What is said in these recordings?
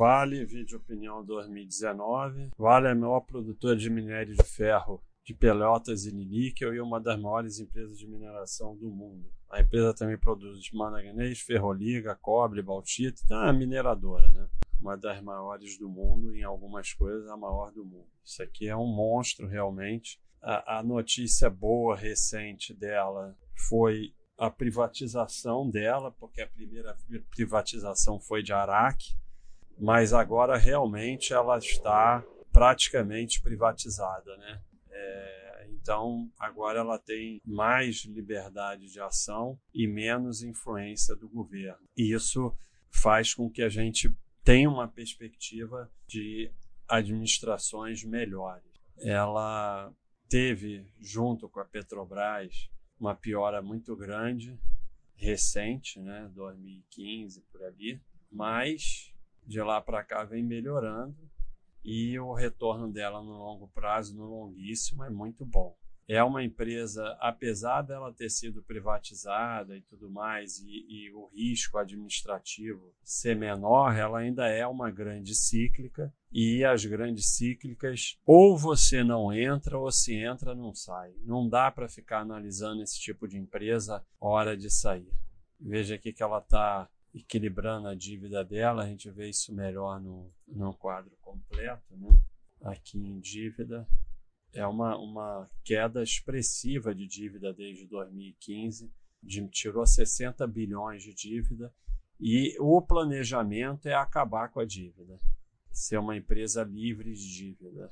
Vale, vídeo opinião 2019. Vale é a maior produtora de minério de ferro de Pelotas e níquel e uma das maiores empresas de mineração do mundo. A empresa também produz manganês, ferroliga, cobre, bauxita, então é uma mineradora, né? Uma das maiores do mundo, em algumas coisas a maior do mundo. Isso aqui é um monstro realmente. A, a notícia boa recente dela foi a privatização dela, porque a primeira privatização foi de Araque, mas agora realmente ela está praticamente privatizada, né? É, então agora ela tem mais liberdade de ação e menos influência do governo. E isso faz com que a gente tenha uma perspectiva de administrações melhores. Ela teve, junto com a Petrobras, uma piora muito grande, recente, né, 2015 por ali, mas de lá para cá vem melhorando e o retorno dela no longo prazo, no longuíssimo, é muito bom. É uma empresa, apesar dela ter sido privatizada e tudo mais, e, e o risco administrativo ser menor, ela ainda é uma grande cíclica. E as grandes cíclicas, ou você não entra, ou se entra, não sai. Não dá para ficar analisando esse tipo de empresa hora de sair. Veja aqui que ela está equilibrando a dívida dela, a gente vê isso melhor no, no quadro completo, né? Aqui em dívida, é uma, uma queda expressiva de dívida desde 2015, de, tirou 60 bilhões de dívida, e o planejamento é acabar com a dívida, ser uma empresa livre de dívida.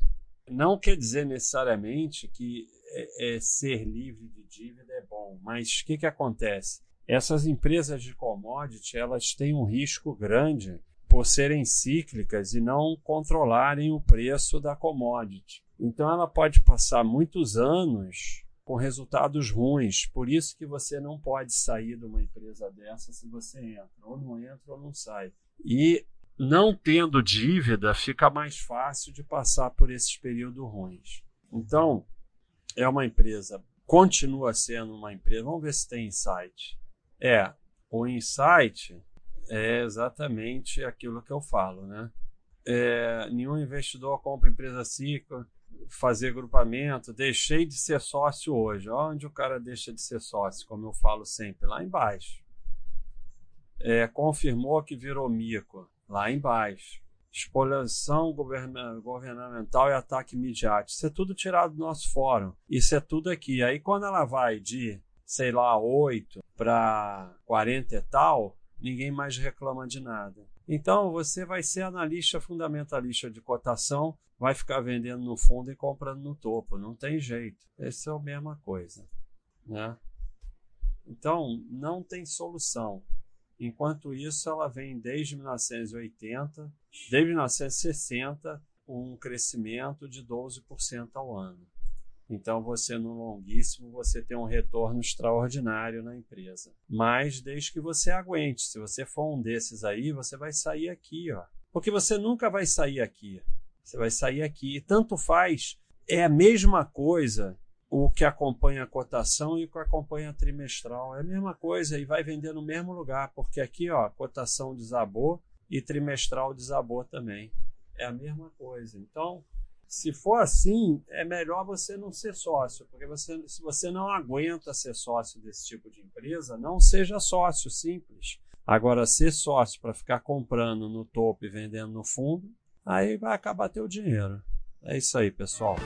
Não quer dizer necessariamente que é, é ser livre de dívida é bom, mas o que, que acontece? Essas empresas de commodity, elas têm um risco grande por serem cíclicas e não controlarem o preço da commodity. Então ela pode passar muitos anos com resultados ruins. Por isso que você não pode sair de uma empresa dessa se você entra, ou não entra ou não sai. E não tendo dívida, fica mais fácil de passar por esses períodos ruins. Então, é uma empresa, continua sendo uma empresa. Vamos ver se tem insight. É, o insight é exatamente aquilo que eu falo, né? É, nenhum investidor compra empresa ciclo, fazer grupamento, deixei de ser sócio hoje. Onde o cara deixa de ser sócio, como eu falo sempre, lá embaixo. É, confirmou que virou mico, lá embaixo. Expoliação governamental e ataque midiático. Isso é tudo tirado do nosso fórum. Isso é tudo aqui. Aí quando ela vai de sei lá, 8 para 40 e tal, ninguém mais reclama de nada. Então você vai ser analista fundamentalista de cotação, vai ficar vendendo no fundo e comprando no topo, não tem jeito. Essa é a mesma coisa, né? Então não tem solução. Enquanto isso, ela vem desde 1980, desde 1960, um crescimento de 12% ao ano. Então, você no longuíssimo, você tem um retorno extraordinário na empresa. Mas desde que você aguente. Se você for um desses aí, você vai sair aqui, ó. Porque você nunca vai sair aqui. Você vai sair aqui. E tanto faz, é a mesma coisa o que acompanha a cotação e o que acompanha a trimestral. É a mesma coisa e vai vender no mesmo lugar, porque aqui, ó, cotação desabou e trimestral desabou também. É a mesma coisa. Então, se for assim, é melhor você não ser sócio, porque você, se você não aguenta ser sócio desse tipo de empresa, não seja sócio simples. Agora, ser sócio para ficar comprando no topo e vendendo no fundo, aí vai acabar teu dinheiro. É isso aí, pessoal.